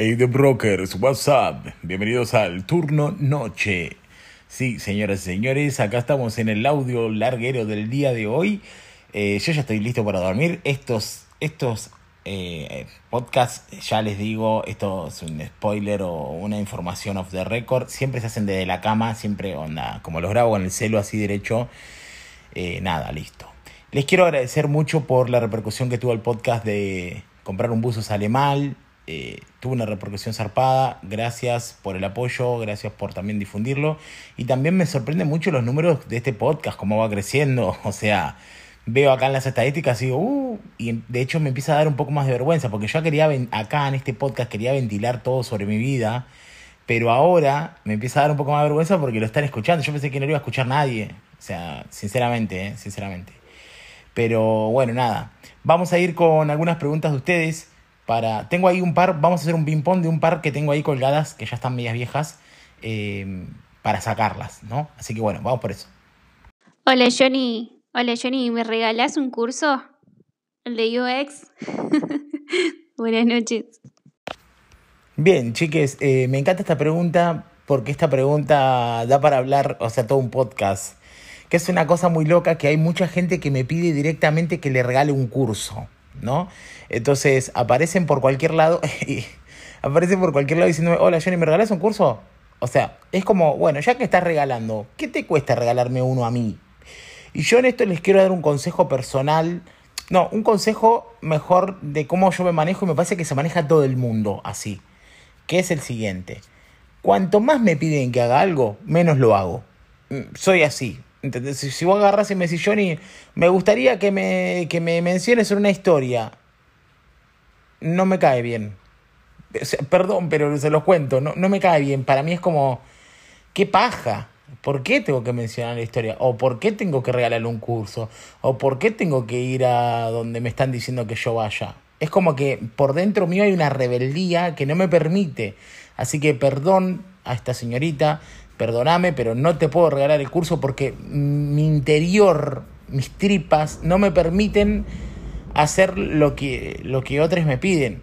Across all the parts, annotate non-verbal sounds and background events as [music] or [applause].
Hey, The Brokers, what's up? Bienvenidos al turno noche. Sí, señoras y señores, acá estamos en el audio larguero del día de hoy. Eh, yo ya estoy listo para dormir. Estos, estos eh, podcasts, ya les digo, esto es un spoiler o una información off the record. Siempre se hacen desde la cama, siempre onda, como los grabo con el celo así derecho. Eh, nada, listo. Les quiero agradecer mucho por la repercusión que tuvo el podcast de comprar un buzo sale mal eh, tuvo una repercusión zarpada. Gracias por el apoyo, gracias por también difundirlo. Y también me sorprende mucho los números de este podcast, cómo va creciendo. [laughs] O sea, veo acá en las estadísticas y digo, uh, y de hecho me empieza a dar un poco más de vergüenza, porque yo quería, acá en este podcast, quería ventilar todo sobre mi vida. Pero ahora me empieza a dar un poco más de vergüenza porque lo están escuchando. Yo pensé que no lo iba a escuchar nadie. O sea, sinceramente, ¿eh? sinceramente. Pero bueno, nada. Vamos a ir con algunas preguntas de ustedes para... Tengo ahí un par, vamos a hacer un ping-pong de un par que tengo ahí colgadas, que ya están medias viejas, eh, para sacarlas, ¿no? Así que bueno, vamos por eso. Hola Johnny, hola Johnny, ¿me regalás un curso? El de UX. [laughs] Buenas noches. Bien, chiques, eh, me encanta esta pregunta porque esta pregunta da para hablar, o sea, todo un podcast, que es una cosa muy loca que hay mucha gente que me pide directamente que le regale un curso. ¿No? Entonces aparecen por cualquier lado [laughs] y aparecen por cualquier lado diciéndome, hola Johnny, ¿me regalas un curso? O sea, es como, bueno, ya que estás regalando, ¿qué te cuesta regalarme uno a mí? Y yo en esto les quiero dar un consejo personal, no, un consejo mejor de cómo yo me manejo y me parece que se maneja todo el mundo así, que es el siguiente. Cuanto más me piden que haga algo, menos lo hago. Mm, soy así, ¿Entendés? Si, vos agarras y me decís, Johnny, me gustaría que me, que me menciones una historia, no me cae bien. perdón, pero se los cuento, no, no me cae bien. Para mí es como, qué paja. ¿Por qué tengo que mencionar la historia? ¿O por qué tengo que regalarle un curso? ¿O por qué tengo que ir a donde me están diciendo que yo vaya? Es como que por dentro mío hay una rebeldía que no me permite. Así que perdón a esta señorita, perdóname, pero no te puedo regalar el curso porque mi interior, mis tripas, no me permiten hacer lo que, lo que otros me piden.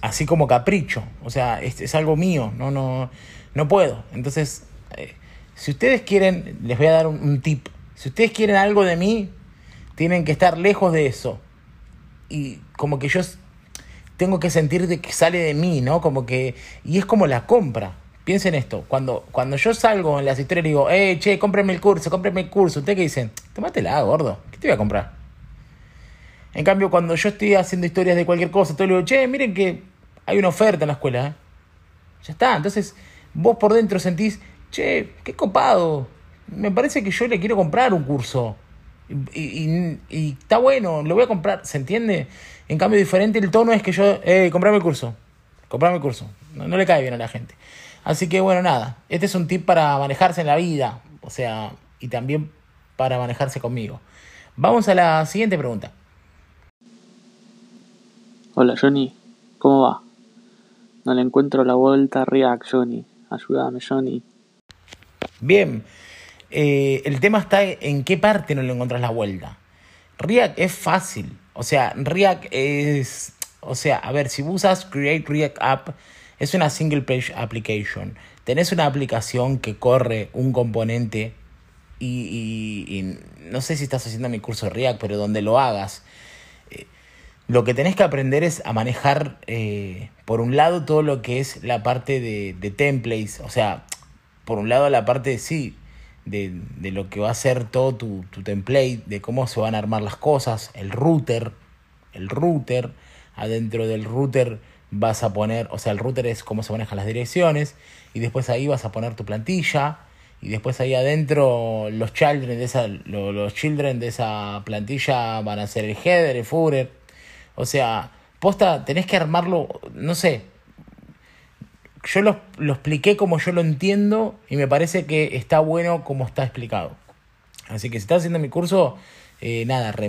Así como capricho. O sea, es, algo mío. No, no, no puedo. Entonces, eh, si ustedes quieren, les voy a dar un, un tip. Si ustedes quieren algo de mí, tienen que estar lejos de eso. Y como que yo tengo que sentir que sale de mí, ¿no? Como que. Y es como la compra. Piensen esto, cuando, cuando yo salgo en las historias y digo, eh, che, cómpreme el curso, cómpreme el curso, ¿ustedes qué dicen? Tómatela, gordo, ¿qué te voy a comprar? En cambio, cuando yo estoy haciendo historias de cualquier cosa, todo le digo, che, miren que hay una oferta en la escuela, ¿eh? Ya está, entonces vos por dentro sentís, che, qué copado, me parece que yo le quiero comprar un curso. Y, está bueno, lo voy a comprar, ¿se entiende? En cambio, diferente el tono es que yo, eh, comprame el curso, comprame el curso. no le cae bien a la gente. Así que bueno, nada, este es un tip para manejarse en la vida, o sea, y también para manejarse conmigo. Vamos a la siguiente pregunta. Hola Johnny, ¿cómo va? No le encuentro la vuelta a React, Johnny. Ayúdame, Johnny. Bien, eh, el tema está en qué parte no le encuentras la vuelta. React es fácil, o sea, React es, o sea, a ver, si usas Create React App, es una single page application. Tenés una aplicación que corre un componente y, no sé si estás haciendo mi curso React, pero donde lo hagas, eh, lo que tenés que aprender es a manejar, eh, por un lado, todo lo que es la parte de, de templates, o sea, por un lado la parte de sí, de, de, lo que va a ser todo tu, tu, template, de cómo se van a armar las cosas, el router, el router, adentro del router vas a poner, o sea, el router es cómo se manejan las direcciones, y después ahí vas a poner tu plantilla, y después ahí adentro los children de esa, los children de esa plantilla van a ser el header, el footer, o sea, posta, tenés que armarlo, no sé, yo lo, lo expliqué como yo lo entiendo y me parece que está bueno como está explicado. Así que si estás haciendo mi curso, eh, nada, re,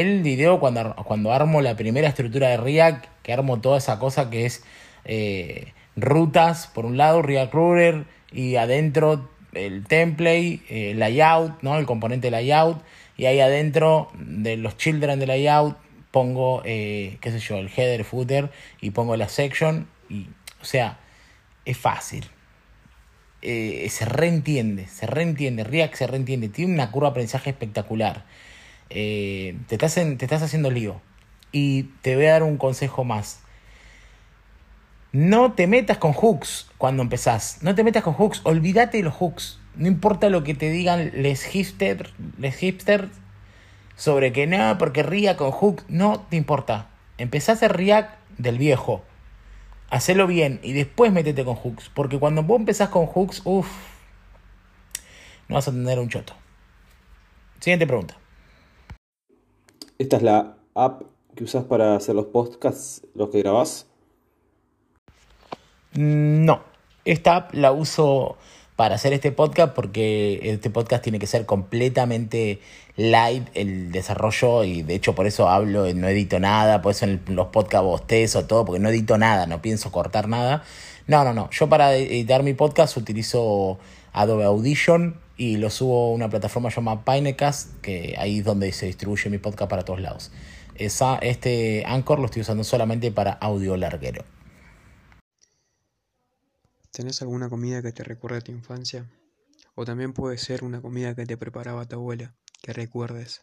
el video cuando, cuando armo la primera estructura de React, que armo toda esa cosa que es eh, rutas, por un lado, React Router, y adentro el template, el layout, ¿no? el componente layout, y ahí adentro de los children de layout pongo, eh, qué sé yo, el header, footer y pongo la section. Y, o sea, es fácil. Eh, se reentiende, se reentiende, React se reentiende, tiene una curva de aprendizaje espectacular. Eh, te, estás te estás haciendo lío. Y te voy a dar un consejo más. No te metas con hooks cuando empezás. No te metas con hooks. Olvídate de los hooks. No importa lo que te digan les hipsters, les hipsters sobre que no, porque React con hooks. No te importa. Empezás a hacer React del viejo. Hacelo bien y después métete con hooks. Porque cuando vos empezás con hooks, uff, no vas a tener un choto. Siguiente pregunta. Esta es la app que usas para hacer los podcasts, los que grabás. No, esta app la uso para hacer este podcast porque este podcast tiene que ser completamente light el desarrollo y de hecho por eso hablo, no edito nada, por eso en los podcasts bostezo todo, porque no edito nada, no pienso cortar nada. No, no, no, yo para editar mi podcast utilizo Adobe Audition y lo subo a una plataforma llamada Pinecast, que ahí es donde se distribuye mi podcast para todos lados. Esa, este Anchor lo estoy usando solamente para audio larguero. ¿Tenés alguna comida que te recuerde a tu infancia? O también puede ser una comida que te preparaba tu abuela, que recuerdes.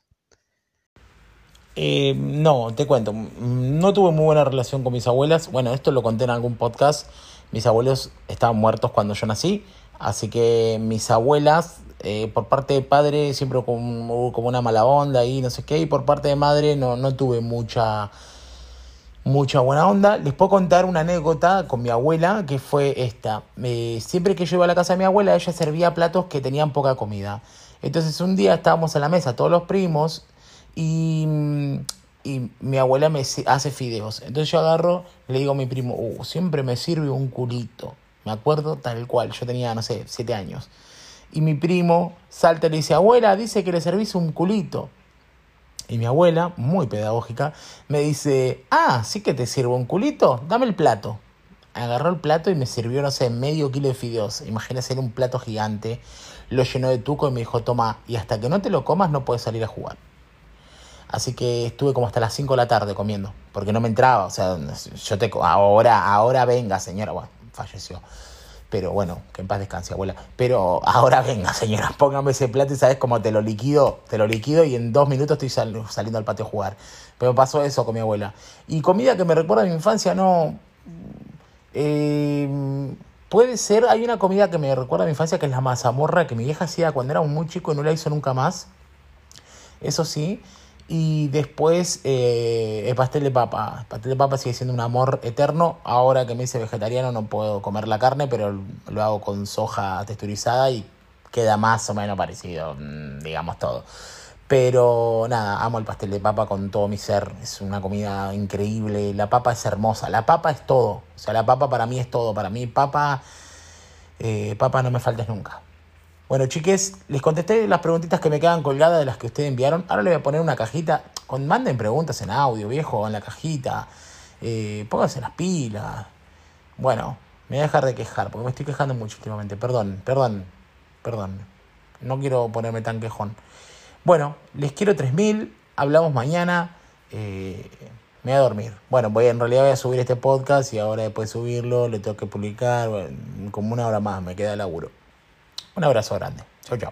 Eh, no, te cuento, no tuve muy buena relación con mis abuelas. Bueno, esto lo conté en algún podcast. Mis abuelos estaban muertos cuando yo nací, así que mis abuelas, eh, por parte de padre, siempre hubo como una mala onda y no sé qué, y por parte de madre no, no tuve mucha mucha buena onda. Les puedo contar una anécdota con mi abuela que fue esta. siempre que yo iba a la casa de mi abuela, ella servía platos que tenían poca comida. Entonces un día estábamos en la mesa, todos los primos, y, y mi abuela me hace fideos. Entonces yo agarro, le digo a mi primo, uh, siempre me sirve un culito. Me acuerdo tal cual, yo tenía, no sé, siete años. Y mi primo salta y le dice, abuela, dice que le servís un culito. Y mi abuela, muy pedagógica, me dice, ah, sí que te sirvo un culito, dame el plato. Agarró el plato y me sirvió, no sé, medio kilo de fideos. Imagínese, era un plato gigante. Lo llenó de tuco y me dijo, toma, y hasta que no te lo comas no puedes salir a jugar. Así que estuve como hasta las 5 de la tarde comiendo, porque no me entraba. O sea, yo te... Ahora, ahora venga, señora. Bueno, falleció. Pero bueno, que en paz descanse, abuela. Pero ahora venga, señora, [laughs] póngame ese plato y sabes cómo te lo liquido, te lo liquido y en dos minutos estoy saliendo al patio a jugar. Pero pasó eso con mi abuela. Y comida que me recuerda a mi infancia, no. Eh, puede ser, hay una comida que me recuerda a mi infancia que es la mazamorra que mi vieja hacía cuando era muy chico y no la hizo nunca más. Eso sí. Y después eh, el pastel de papa. El pastel de papa sigue siendo un amor eterno. Ahora que me hice vegetariano no puedo comer la carne, pero lo hago con soja texturizada y queda más o menos parecido, mm, digamos todo. Pero nada, amo el pastel de papa con todo mi ser. Es una comida increíble. La papa es hermosa. La papa es todo. O sea, la papa para mí es todo. Para mí, papa, eh, papa no me faltes nunca. Bueno, chiques, les contesté las preguntitas que me quedan colgadas de las que ustedes enviaron. Ahora les voy a poner una cajita. Con, manden preguntas en audio, viejo, en la cajita. Eh, pónganse las pilas. Bueno, me voy a dejar de quejar, porque me estoy quejando mucho últimamente. Perdón, perdón, perdón. No quiero ponerme tan quejón. Bueno, les quiero 3000. Hablamos mañana. Eh, me voy a dormir. Bueno, voy, en realidad voy a subir este podcast y ahora después de subirlo le tengo que publicar. como una hora más me queda el laburo. Un abrazo grande. Chau, chau.